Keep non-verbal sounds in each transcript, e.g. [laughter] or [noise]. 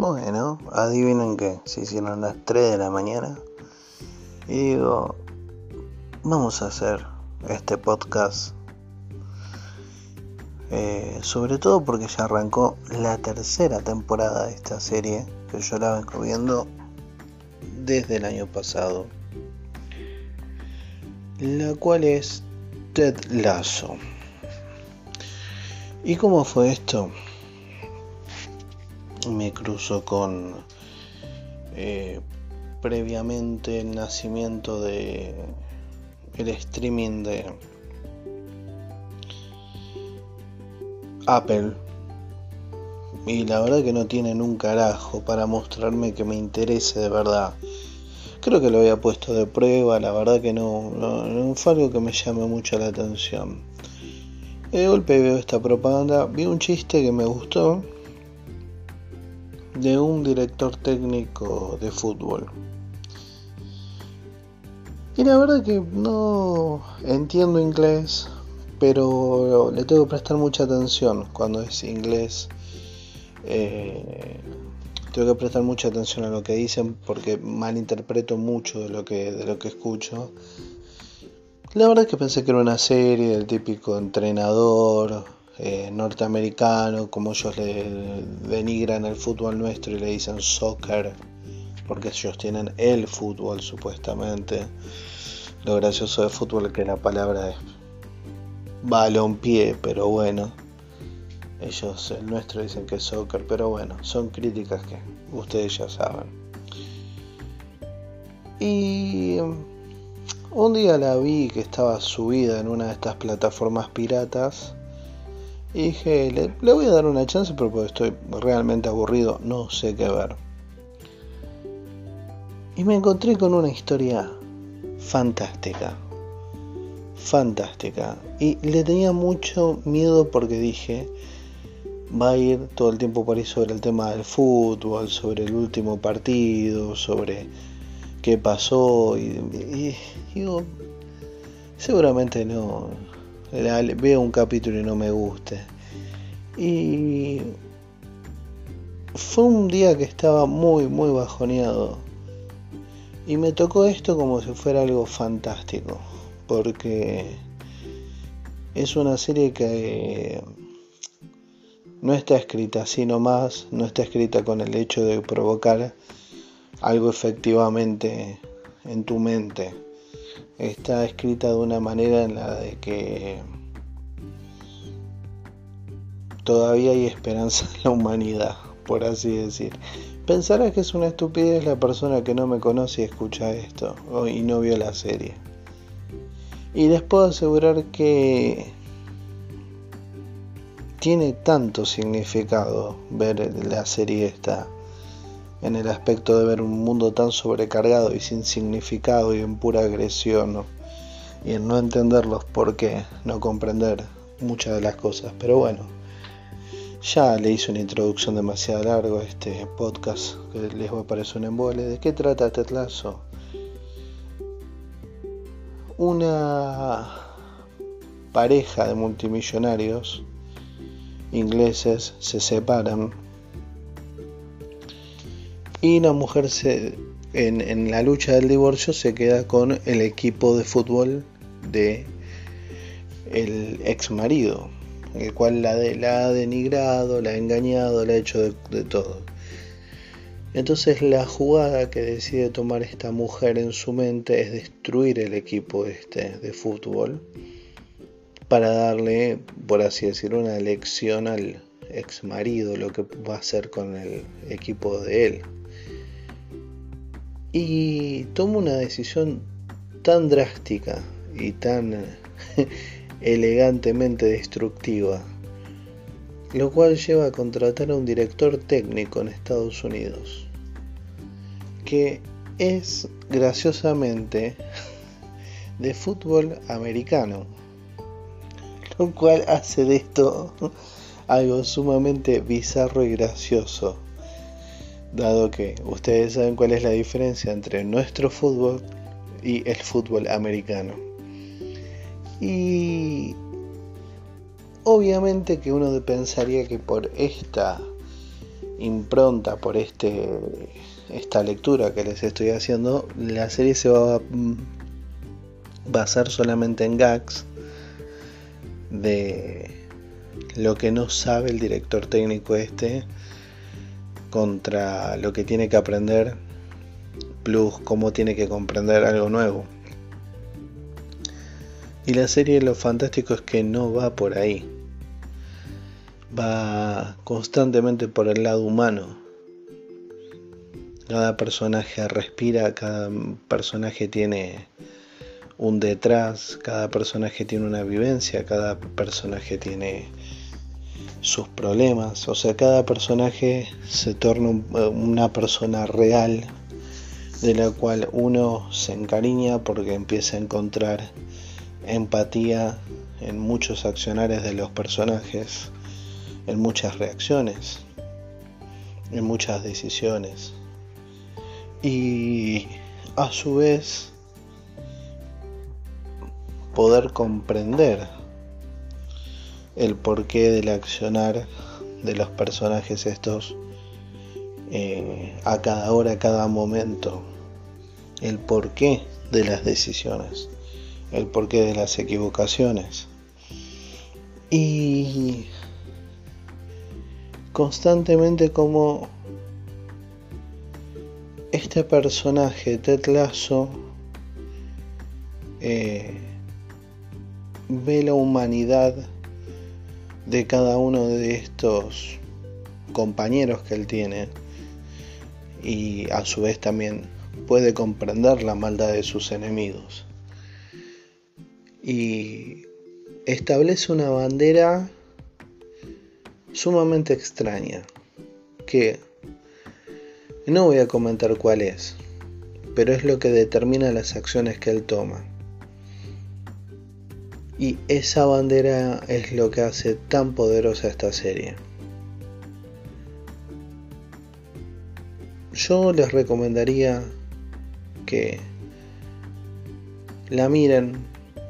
Bueno, adivinen que se hicieron las 3 de la mañana y digo, vamos a hacer este podcast. Eh, sobre todo porque ya arrancó la tercera temporada de esta serie que yo la vengo viendo desde el año pasado, la cual es Ted Lasso. ¿Y cómo fue esto? Me cruzo con eh, previamente el nacimiento de el streaming de Apple y la verdad que no tienen un carajo para mostrarme que me interese de verdad. Creo que lo había puesto de prueba, la verdad que no, no, fue algo que me llame mucho la atención. de golpe veo esta propaganda, vi un chiste que me gustó de un director técnico de fútbol. Y la verdad que no entiendo inglés, pero le tengo que prestar mucha atención cuando es inglés. Eh, tengo que prestar mucha atención a lo que dicen porque malinterpreto mucho de lo que, de lo que escucho. La verdad que pensé que era una serie del típico entrenador eh, norteamericano, como ellos le denigran el fútbol nuestro y le dicen soccer, porque ellos tienen el fútbol supuestamente. Lo gracioso de fútbol es que la palabra es balón-pie, pero bueno. Ellos, el nuestro, dicen que es soccer, pero bueno, son críticas que ustedes ya saben. Y un día la vi que estaba subida en una de estas plataformas piratas. Y dije, le, le voy a dar una chance, pero porque estoy realmente aburrido, no sé qué ver. Y me encontré con una historia fantástica. Fantástica. Y le tenía mucho miedo porque dije, va a ir todo el tiempo por ahí sobre el tema del fútbol, sobre el último partido, sobre qué pasó. Y, digo, seguramente no. Veo un capítulo y no me guste. Y fue un día que estaba muy, muy bajoneado. Y me tocó esto como si fuera algo fantástico. Porque es una serie que no está escrita así nomás, no está escrita con el hecho de provocar algo efectivamente en tu mente. Está escrita de una manera en la de que todavía hay esperanza en la humanidad, por así decir. Pensarás que es una estupidez la persona que no me conoce y escucha esto y no vio la serie. Y les puedo asegurar que tiene tanto significado ver la serie esta en el aspecto de ver un mundo tan sobrecargado y sin significado y en pura agresión y en no entenderlos por qué, no comprender muchas de las cosas. Pero bueno, ya le hice una introducción demasiado largo a este podcast que les va a parecer un embole. ¿De qué trata Tetlazo? Una pareja de multimillonarios ingleses se separan y la mujer en, la lucha del divorcio se queda con el equipo de fútbol de el ex marido, el cual la, la ha denigrado, la ha engañado, la ha hecho de, de todo. Entonces la jugada que decide tomar esta mujer en su mente es destruir el equipo este de fútbol para darle, por así decirlo, una lección al ex marido, lo que va a hacer con el equipo de él. Y toma una decisión tan drástica y tan [laughs] elegantemente destructiva, lo cual lleva a contratar a un director técnico en Estados Unidos, que es graciosamente [laughs] de fútbol americano lo cual hace de esto [laughs] algo sumamente bizarro y gracioso, dado que ustedes saben cuál es la diferencia entre nuestro fútbol y el fútbol americano. Y obviamente que uno pensaría que por esta impronta por este esta lectura que les estoy haciendo, la serie se va a basar solamente en gags de lo que no sabe el director técnico este contra lo que tiene que aprender plus cómo tiene que comprender algo nuevo. Y la serie lo fantástico es que no va por ahí. Va constantemente por el lado humano. Cada personaje respira, cada personaje tiene un detrás, cada personaje tiene una vivencia, cada personaje tiene sus problemas, o sea, cada personaje se torna una persona real de la cual uno se encariña porque empieza a encontrar empatía en muchos accionarios de los personajes, en muchas reacciones, en muchas decisiones. Y a su vez poder comprender el porqué del accionar de los personajes estos eh, a cada hora, a cada momento, el porqué de las decisiones, el porqué de las equivocaciones. Y constantemente como este personaje, Ted eh, ve la humanidad de cada uno de estos compañeros que él tiene y a su vez también puede comprender la maldad de sus enemigos. Y establece una bandera sumamente extraña que no voy a comentar cuál es pero es lo que determina las acciones que él toma y esa bandera es lo que hace tan poderosa esta serie. Yo les recomendaría que la miren,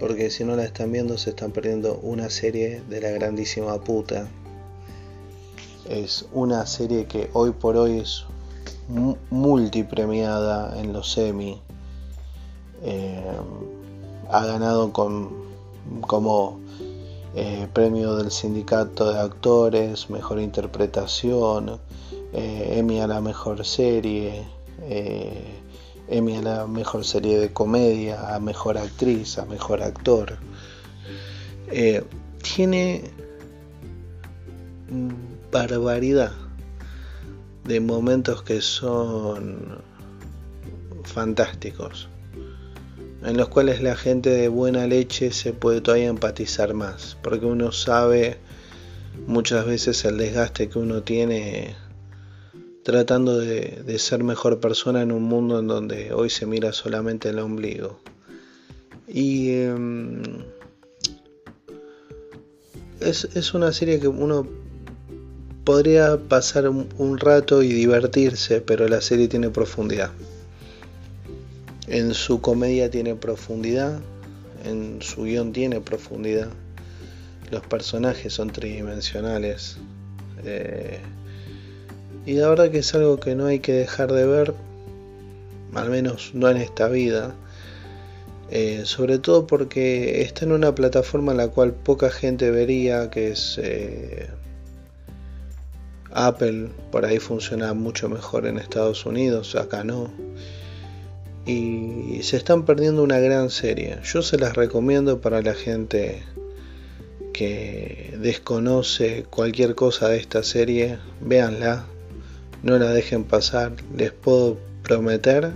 porque si no la están viendo se están perdiendo una serie de la grandísima puta. Es una serie que hoy por hoy es multipremiada en los semi. Eh, ha ganado con como eh, premio del sindicato de actores, mejor interpretación, eh, Emmy a la mejor serie, eh, Emmy a la mejor serie de comedia, a mejor actriz, a mejor actor. tiene barbaridad de momentos que son fantásticos en los cuales la gente de buena leche se puede todavía empatizar más, porque uno sabe muchas veces el desgaste que uno tiene tratando de, ser mejor persona en un mundo en donde hoy se mira solamente el ombligo. Y em, es, una serie que uno podría pasar un rato y divertirse, pero la serie tiene profundidad. En su comedia tiene profundidad, en su guion tiene profundidad. Los personajes son tridimensionales. Eh, y la verdad que es algo que no hay que dejar de ver, al menos no en esta vida. Eh, sobre todo porque está en una plataforma en la cual poca gente vería, que es eh, Apple. Por ahí funciona mucho mejor en Estados Unidos, acá no y se están perdiendo una gran serie. Yo se las recomiendo para la gente que desconoce cualquier cosa de esta serie, véanla, no la dejen pasar, les puedo prometer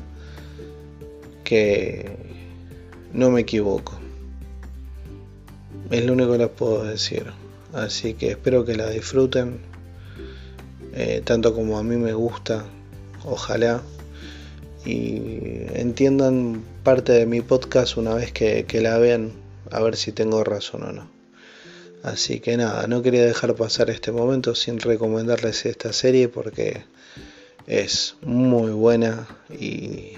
que no me equivoco. Es lo único que les puedo decir. Así que espero que la disfruten, eh, tanto como a mí me gusta, ojalá y entiendan parte de mi podcast una vez que, la vean, a ver si tengo razón o no. Así que nada, no quería dejar pasar este momento sin recomendarles esta serie porque es muy buena y,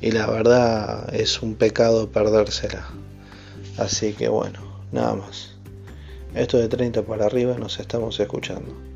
y la verdad es un pecado perdérsela. Así que bueno, nada más. Esto de 30 para arriba nos estamos escuchando.